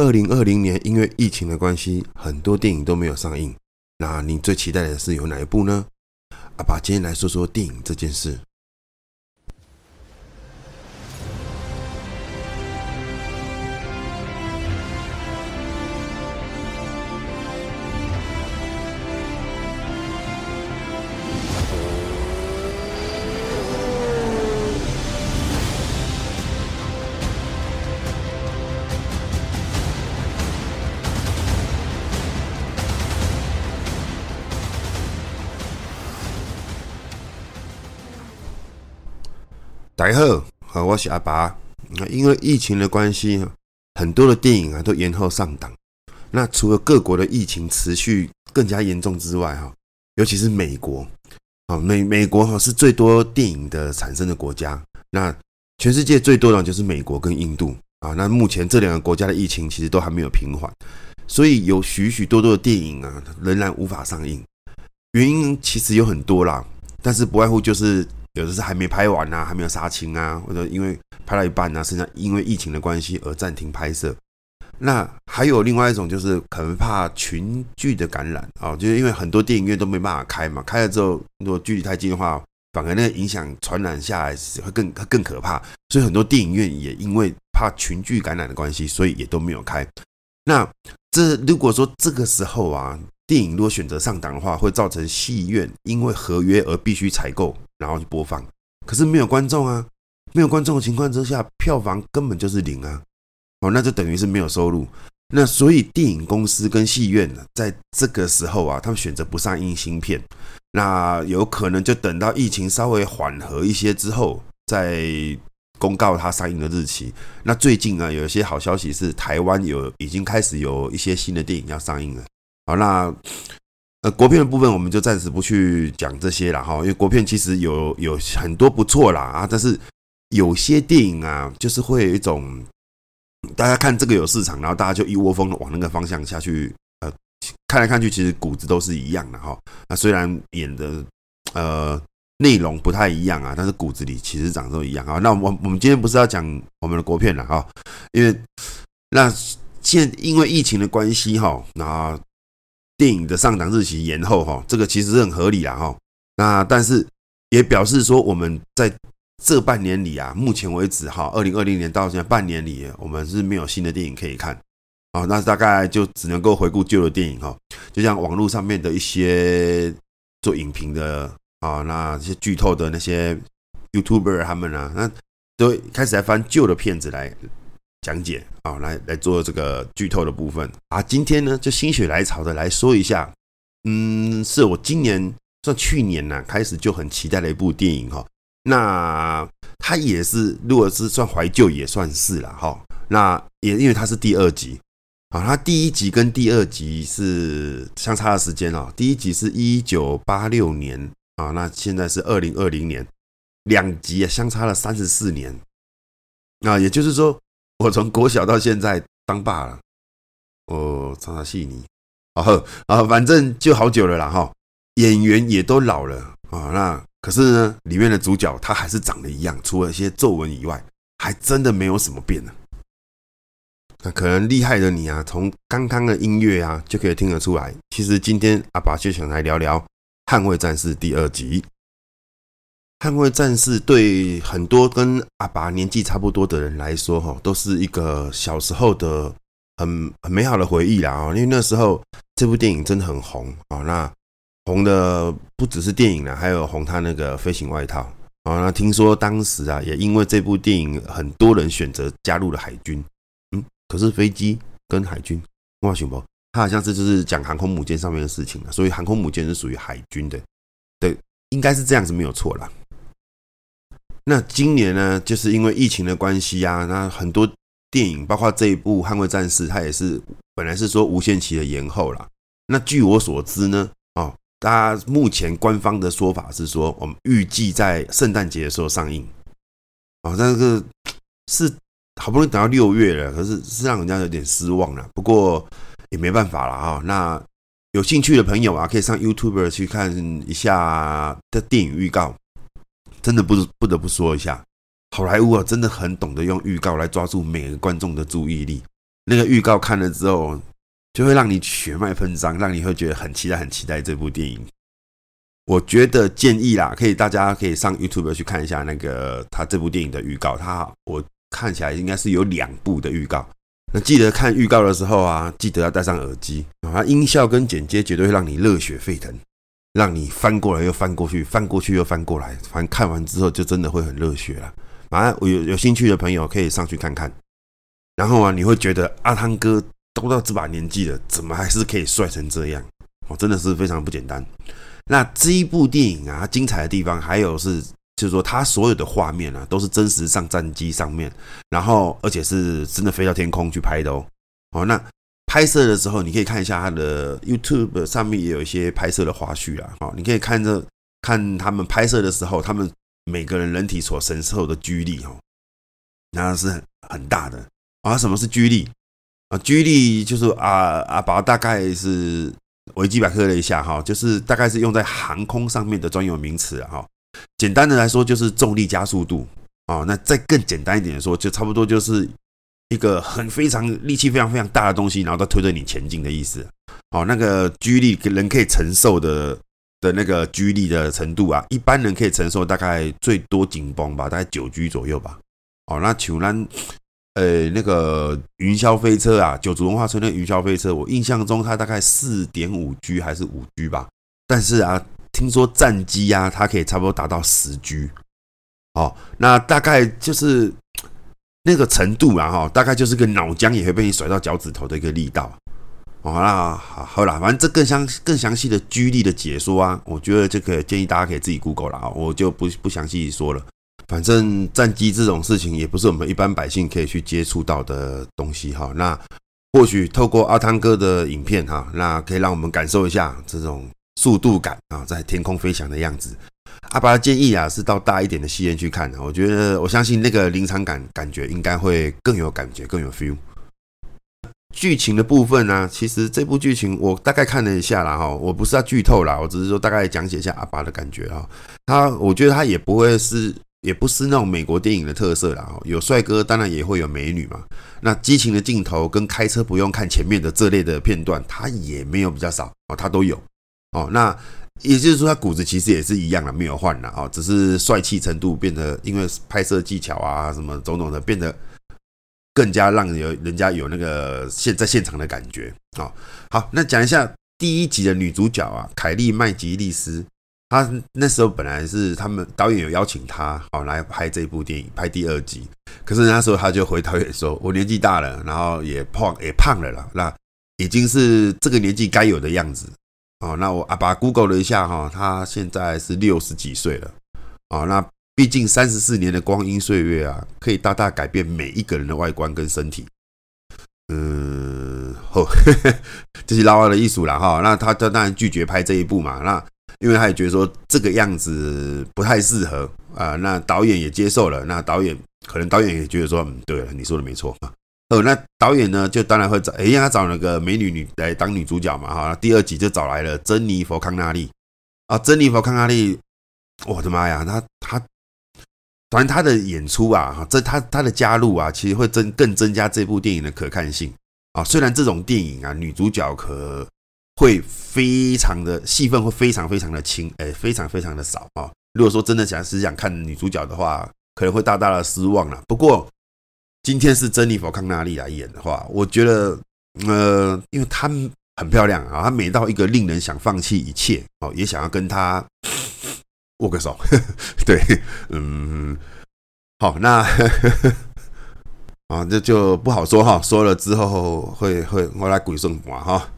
二零二零年因为疫情的关系，很多电影都没有上映。那你最期待的是有哪一部呢？阿爸今天来说说电影这件事。大家好，我是阿拔。因为疫情的关系，很多的电影啊都延后上档。那除了各国的疫情持续更加严重之外，哈，尤其是美国，啊美美国哈是最多电影的产生的国家。那全世界最多的就是美国跟印度啊。那目前这两个国家的疫情其实都还没有平缓，所以有许许多多的电影啊仍然无法上映。原因其实有很多啦，但是不外乎就是。有的是还没拍完呐、还没有杀青啊，或者因为拍到一半啊，甚至因为疫情的关系而暂停拍摄。那还有另外一种，就是可能怕群聚的感染啊，就是因为很多电影院都没办法开嘛，开了之后如果距离太近的话，反而那个影响传染下来会更更可怕。所以很多电影院也因为怕群聚感染的关系，所以也都没有开。那这如果说这个时候啊，电影如果选择上档的话，会造成戏院因为合约而必须采购。然后去播放，可是没有观众啊，没有观众的情况之下，票房根本就是零啊，哦，那就等于是没有收入。那所以电影公司跟戏院呢，在这个时候啊，他们选择不上映新片，那有可能就等到疫情稍微缓和一些之后，再公告它上映的日期。那最近啊，有一些好消息是，台湾有已经开始有一些新的电影要上映了。好，那。呃，国片的部分我们就暂时不去讲这些了哈，因为国片其实有有很多不错啦啊，但是有些电影啊，就是会有一种大家看这个有市场，然后大家就一窝蜂的往那个方向下去，呃，看来看去其实骨子都是一样的哈。那虽然演的呃内容不太一样啊，但是骨子里其实长得都一样啊。那我我们今天不是要讲我们的国片了哈，因为那现因为疫情的关系哈，那。电影的上档日期延后，哈，这个其实是很合理啊，哈。那但是也表示说，我们在这半年里啊，目前为止，哈，二零二零年到现在半年里，我们是没有新的电影可以看，啊，那大概就只能够回顾旧的电影，哈。就像网络上面的一些做影评的啊，那这些剧透的那些 YouTuber 他们啊，那都开始在翻旧的片子来。讲解啊，来来做这个剧透的部分啊。今天呢，就心血来潮的来说一下，嗯，是我今年算去年呢、开始就很期待的一部电影哈。那它也是，如果是算怀旧也算是了哈。那也因为它是第二集啊，它第一集跟第二集是相差的时间哦。第一集是一九八六年啊，那现在是二零二零年，两集啊相差了三十四年。那也就是说。我从国小到现在当爸了，我常常戏你，啊啊，反正就好久了啦哈，演员也都老了啊，那可是呢，里面的主角他还是长得一样，除了一些皱纹以外，还真的没有什么变呢。那可能厉害的你啊，从刚刚的音乐啊就可以听得出来。其实今天阿爸就想来聊聊《捍卫战士》第二集。捍卫战士对很多跟阿拔年纪差不多的人来说，哈，都是一个小时候的很很美好的回忆啦啊！因为那时候这部电影真的很红啊，那红的不只是电影了，还有红他那个飞行外套啊。那听说当时啊，也因为这部电影，很多人选择加入了海军。嗯，可是飞机跟海军，哇，熊宝，他好像是就是讲航空母舰上面的事情了，所以航空母舰是属于海军的，对，应该是这样子没有错啦。那今年呢，就是因为疫情的关系啊，那很多电影，包括这一部《捍卫战士》，它也是本来是说无限期的延后了。那据我所知呢，哦，大家目前官方的说法是说，我们预计在圣诞节的时候上映。哦，但是是好不容易等到六月了，可是是让人家有点失望了。不过也没办法了啊。那有兴趣的朋友啊，可以上 YouTube 去看一下的电影预告。真的不不得不说一下，好莱坞啊，真的很懂得用预告来抓住每个观众的注意力。那个预告看了之后，就会让你血脉喷张，让你会觉得很期待、很期待这部电影。我觉得建议啦，可以大家可以上 YouTube 去看一下那个他这部电影的预告。他我看起来应该是有两部的预告。那记得看预告的时候啊，记得要戴上耳机啊，音效跟剪接绝对会让你热血沸腾，让你翻过来又翻过去，翻过去又翻过来。反正看完之后就真的会很热血了。啊，我有有兴趣的朋友可以上去看看。然后啊，你会觉得阿汤哥都到这把年纪了，怎么还是可以帅成这样？哦，真的是非常不简单。那这一部电影啊，精彩的地方还有是，就是说它所有的画面啊，都是真实上战机上面，然后而且是真的飞到天空去拍的哦。哦，那拍摄的时候，你可以看一下它的 YouTube 上面也有一些拍摄的花絮啊。哦，你可以看着看他们拍摄的时候，他们每个人人体所承受的 G 力哦，那是很很大的啊。什么是 G 力啊？G 力就是啊啊，把大概是。维基百科了一下哈，就是大概是用在航空上面的专有名词哈。简单的来说，就是重力加速度啊。那再更简单一点的说，就差不多就是一个很非常力气非常非常大的东西，然后它推着你前进的意思。哦，那个 G 力人可以承受的的那个 G 力的程度啊，一般人可以承受大概最多紧绷吧，大概九 G 左右吧。哦，那球兰。呃，那个云霄飞车啊，九族文化村的云霄飞车，我印象中它大概四点五 G 还是五 G 吧。但是啊，听说战机啊，它可以差不多达到十 G。哦，那大概就是那个程度啊，哈，大概就是个脑浆也会被你甩到脚趾头的一个力道。哦，那好，好啦，反正这更详更详细的 G 力的解说啊，我觉得这个建议大家可以自己 Google 了啊，我就不不详细说了。反正战机这种事情也不是我们一般百姓可以去接触到的东西哈。那或许透过阿汤哥的影片哈，那可以让我们感受一下这种速度感啊，在天空飞翔的样子。阿拔的建议啊，是到大一点的戏院去看。我觉得我相信那个临场感感觉应该会更有感觉，更有 feel。剧情的部分呢，其实这部剧情我大概看了一下啦哈，我不是要剧透啦，我只是说大概讲解一下阿拔的感觉哈。他我觉得他也不会是。也不是那种美国电影的特色啦，有帅哥当然也会有美女嘛。那激情的镜头跟开车不用看前面的这类的片段，他也没有比较少哦，他都有哦。那也就是说，他骨子其实也是一样的，没有换了哦，只是帅气程度变得，因为拍摄技巧啊什么种种的变得更加让有人家有那个现在现场的感觉哦。好，那讲一下第一集的女主角啊，凯莉麦吉利斯。她那时候本来是他们导演有邀请她，好来拍这部电影，拍第二集。可是那时候他就回导演说：“我年纪大了，然后也胖也胖了啦，那已经是这个年纪该有的样子。”哦，那我啊把 Google 了一下哈，他现在是六十几岁了。哦，那毕竟三十四年的光阴岁月啊，可以大大改变每一个人的外观跟身体。嗯，吼，这是老二的艺术了哈。那他他当然拒绝拍这一部嘛，那。因为他也觉得说这个样子不太适合啊，那导演也接受了，那导演可能导演也觉得说，嗯，对了，你说的没错。哦，那导演呢就当然会找，哎，他找那个美女女来当女主角嘛，哈，第二集就找来了珍妮佛康纳利啊，珍妮佛康纳利，我的妈呀，他他，反正他的演出啊，哈，这他他的加入啊，其实会增更增加这部电影的可看性啊。虽然这种电影啊，女主角可。会非常的戏份会非常非常的轻，哎，非常非常的少啊。如果说真的想是想看女主角的话，可能会大大的失望了。不过今天是珍妮佛康纳利来演的话，我觉得，呃，因为她很漂亮啊，她美到一个令人想放弃一切哦，也想要跟她握个手。对，嗯，好，那啊，这就不好说哈，说了之后会会我来鬼送我哈。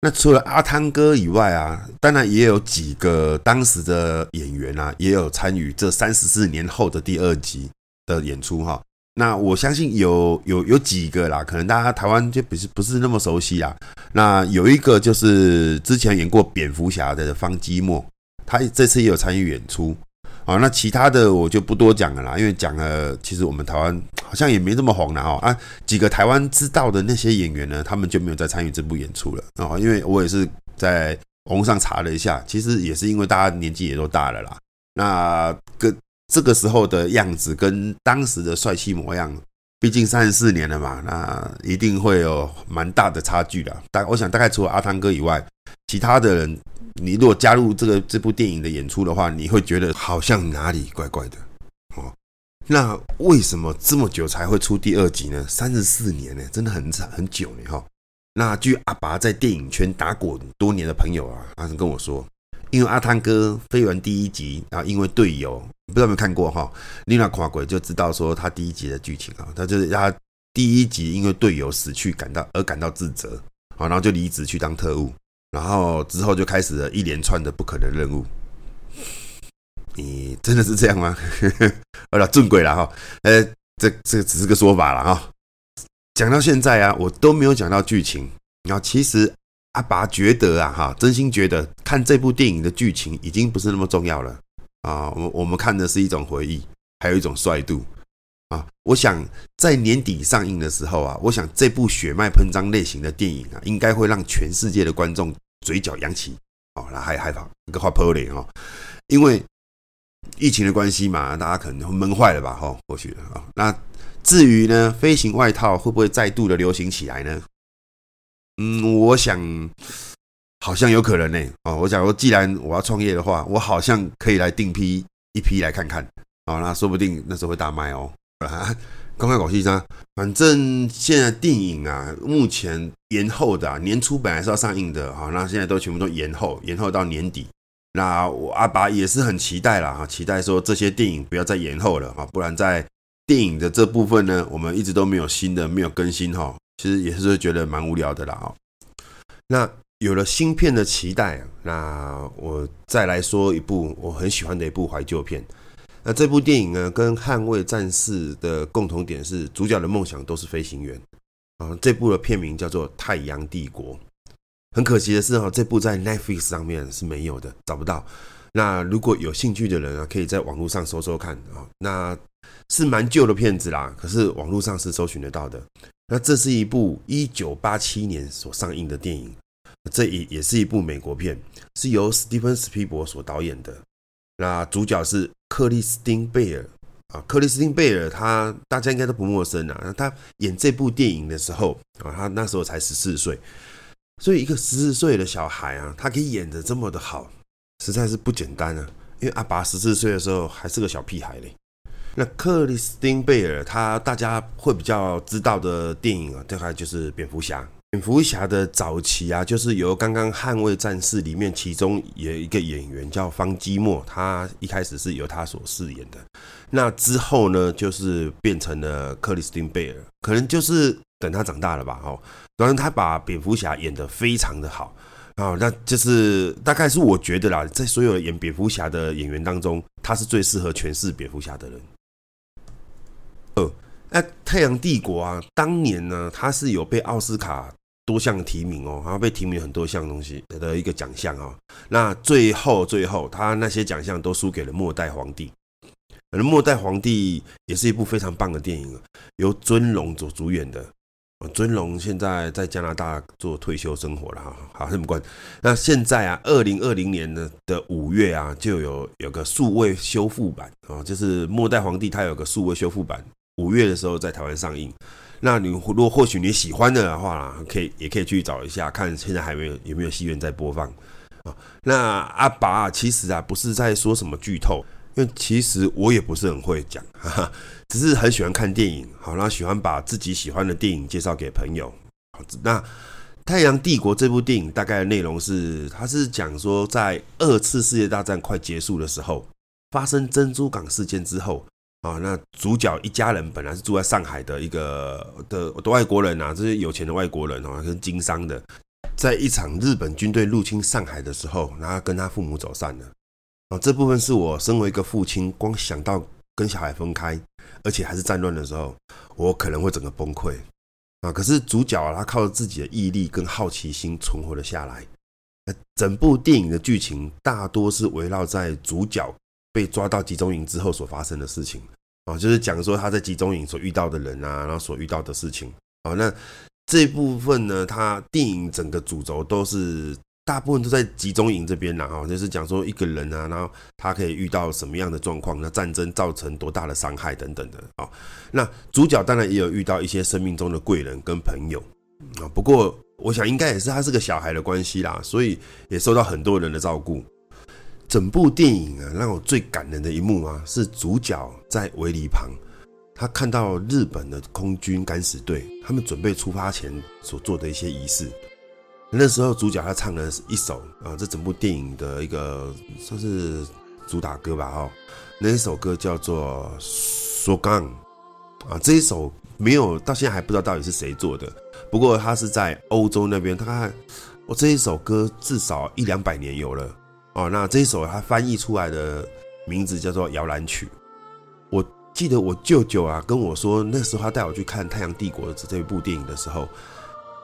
那除了阿汤哥以外啊，当然也有几个当时的演员啊，也有参与这三十四年后的第二集的演出哈。那我相信有有有几个啦，可能大家台湾就不是不是那么熟悉啊。那有一个就是之前演过蝙蝠侠的方基莫，他这次也有参与演出。啊，那其他的我就不多讲了啦，因为讲了，其实我们台湾好像也没这么红了哈。啊，几个台湾知道的那些演员呢，他们就没有再参与这部演出了啊。因为我也是在网上查了一下，其实也是因为大家年纪也都大了啦。那跟这个时候的样子跟当时的帅气模样，毕竟三十四年了嘛，那一定会有蛮大的差距的。大我想大概除了阿汤哥以外，其他的人，你如果加入这个这部电影的演出的话，你会觉得好像哪里怪怪的哦。那为什么这么久才会出第二集呢？三十四年呢，真的很长很久呢哈。那据阿爸在电影圈打滚多年的朋友啊，他是跟我说，因为阿汤哥飞完第一集啊，因为队友不知道有没有看过哈，你那看过就知道说他第一集的剧情啊，他就是他第一集因为队友死去感到而感到自责，好，然后就离职去当特务，然后之后就开始了一连串的不可能任务。你真的是这样吗？好了，正轨了哈。呃，这这只是个说法了哈。讲到现在啊，我都没有讲到剧情。然后其实阿拔觉得啊，哈，真心觉得看这部电影的剧情已经不是那么重要了啊。我我们看的是一种回忆，还有一种帅度啊。我想在年底上映的时候啊，我想这部血脉喷张类型的电影啊，应该会让全世界的观众嘴角扬起哦，那还害怕一个话泼脸哦，因为。疫情的关系嘛，大家可能会闷坏了吧？哈，或许啊。那至于呢，飞行外套会不会再度的流行起来呢？嗯，我想好像有可能呢。哦，我想说，既然我要创业的话，我好像可以来订批一批来看看。哦，那说不定那时候会大卖哦。公开广西商，反正现在电影啊，目前延后的啊，年初本来是要上映的，好，那现在都全部都延后，延后到年底。那我阿爸也是很期待啦，哈，期待说这些电影不要再延后了哈，不然在电影的这部分呢，我们一直都没有新的，没有更新哈，其实也是觉得蛮无聊的啦，哈。那有了新片的期待，那我再来说一部我很喜欢的一部怀旧片。那这部电影呢，跟《捍卫战士》的共同点是，主角的梦想都是飞行员啊。这部的片名叫做《太阳帝国》。很可惜的是哈，这部在 Netflix 上面是没有的，找不到。那如果有兴趣的人啊，可以在网络上搜搜看啊。那是蛮旧的片子啦，可是网络上是搜寻得到的。那这是一部一九八七年所上映的电影，这也也是一部美国片，是由史蒂芬·史匹柏所导演的。那主角是克里斯汀·贝尔啊，克里斯汀·贝尔他大家应该都不陌生啊。他演这部电影的时候啊，他那时候才十四岁。所以一个十四岁的小孩啊，他可以演得这么的好，实在是不简单啊！因为阿爸十四岁的时候还是个小屁孩嘞。那克里斯汀贝尔，他大家会比较知道的电影啊，大概就是蝙蝠侠。蝙蝠侠的早期啊，就是由刚刚捍卫战士里面其中有一个演员叫方基莫，他一开始是由他所饰演的。那之后呢，就是变成了克里斯汀贝尔，可能就是等他长大了吧，哦。当然，他把蝙蝠侠演得非常的好啊，那就是大概是我觉得啦，在所有演蝙蝠侠的演员当中，他是最适合诠释蝙蝠侠的人。呃，那《太阳帝国》啊，当年呢，他是有被奥斯卡多项提名哦，然后被提名很多项东西的一个奖项啊。那最后，最后他那些奖项都输给了《末代皇帝》，而《末代皇帝》也是一部非常棒的电影，由尊龙所主演的。尊龙现在在加拿大做退休生活了哈，好，这么关。那现在啊，二零二零年的的五月啊，就有有个数位修复版啊，就是《末代皇帝》它有个数位修复版，五月的时候在台湾上映。那你如果或许你喜欢的话，可以也可以去找一下，看现在还没有有没有戏院在播放啊。那阿拔其实啊，不是在说什么剧透。因为其实我也不是很会讲，哈哈，只是很喜欢看电影，好，然后喜欢把自己喜欢的电影介绍给朋友。那《太阳帝国》这部电影大概的内容是，它是讲说在二次世界大战快结束的时候，发生珍珠港事件之后，啊，那主角一家人本来是住在上海的一个的的外国人啊，这些有钱的外国人啊，跟经商的，在一场日本军队入侵上海的时候，然后跟他父母走散了。啊这部分是我身为一个父亲，光想到跟小孩分开，而且还是战乱的时候，我可能会整个崩溃啊！可是主角啊，他靠着自己的毅力跟好奇心存活了下来。整部电影的剧情大多是围绕在主角被抓到集中营之后所发生的事情啊，就是讲说他在集中营所遇到的人啊，然后所遇到的事情啊。那这部分呢，他电影整个主轴都是大部分都在集中营这边啦，哈，就是讲说一个人啊，然后他可以遇到什么样的状况，那战争造成多大的伤害等等的啊。那主角当然也有遇到一些生命中的贵人跟朋友啊，不过我想应该也是他是个小孩的关系啦，所以也受到很多人的照顾。整部电影啊，让我最感人的一幕啊，是主角在围篱旁，他看到日本的空军敢死队，他们准备出发前所做的一些仪式。那时候主角他唱了一首啊，这整部电影的一个算是主打歌吧哦，那一首歌叫做《索冈》啊，这一首没有到现在还不知道到底是谁做的，不过他是在欧洲那边，他看我这一首歌至少一两百年有了。哦。那这一首他翻译出来的名字叫做《摇篮曲》，我记得我舅舅啊跟我说，那时候他带我去看《太阳帝国》这这部电影的时候。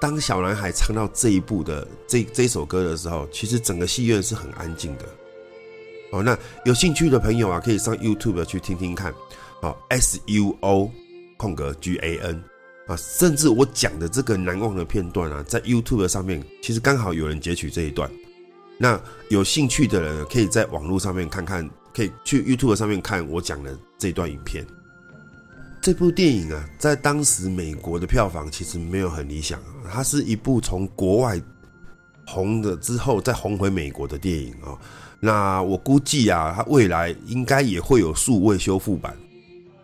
当小男孩唱到这一部的这这首歌的时候，其实整个戏院是很安静的。哦，那有兴趣的朋友啊，可以上 YouTube 去听听看。哦，S U O 空格 G A N 啊，甚至我讲的这个难忘的片段啊，在 YouTube 上面，其实刚好有人截取这一段。那有兴趣的人可以在网络上面看看，可以去 YouTube 上面看我讲的这段影片。这部电影啊，在当时美国的票房其实没有很理想，它是一部从国外红的之后再红回美国的电影啊。那我估计啊，它未来应该也会有数位修复版。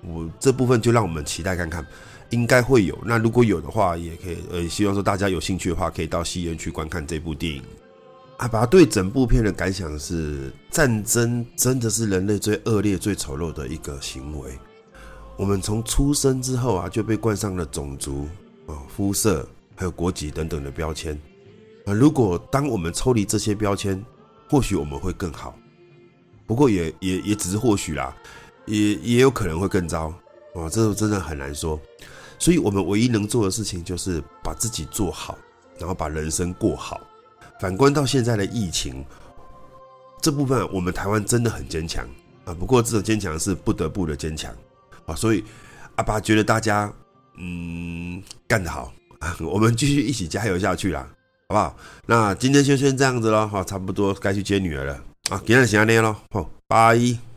我这部分就让我们期待看看，应该会有。那如果有的话，也可以呃，希望说大家有兴趣的话，可以到戏院去观看这部电影。阿拔对整部片的感想是：战争真的是人类最恶劣、最丑陋的一个行为。我们从出生之后啊，就被冠上了种族啊、肤色还有国籍等等的标签啊。如果当我们抽离这些标签，或许我们会更好。不过也也也只是或许啦，也也有可能会更糟啊。这真的很难说。所以我们唯一能做的事情就是把自己做好，然后把人生过好。反观到现在的疫情这部分，我们台湾真的很坚强啊。不过这种坚强是不得不的坚强。啊，所以阿爸觉得大家嗯干得好啊，我们继续一起加油下去啦，好不好？那今天就先这样子喽，好，差不多该去接女儿了啊，今天先这样喽，好，拜。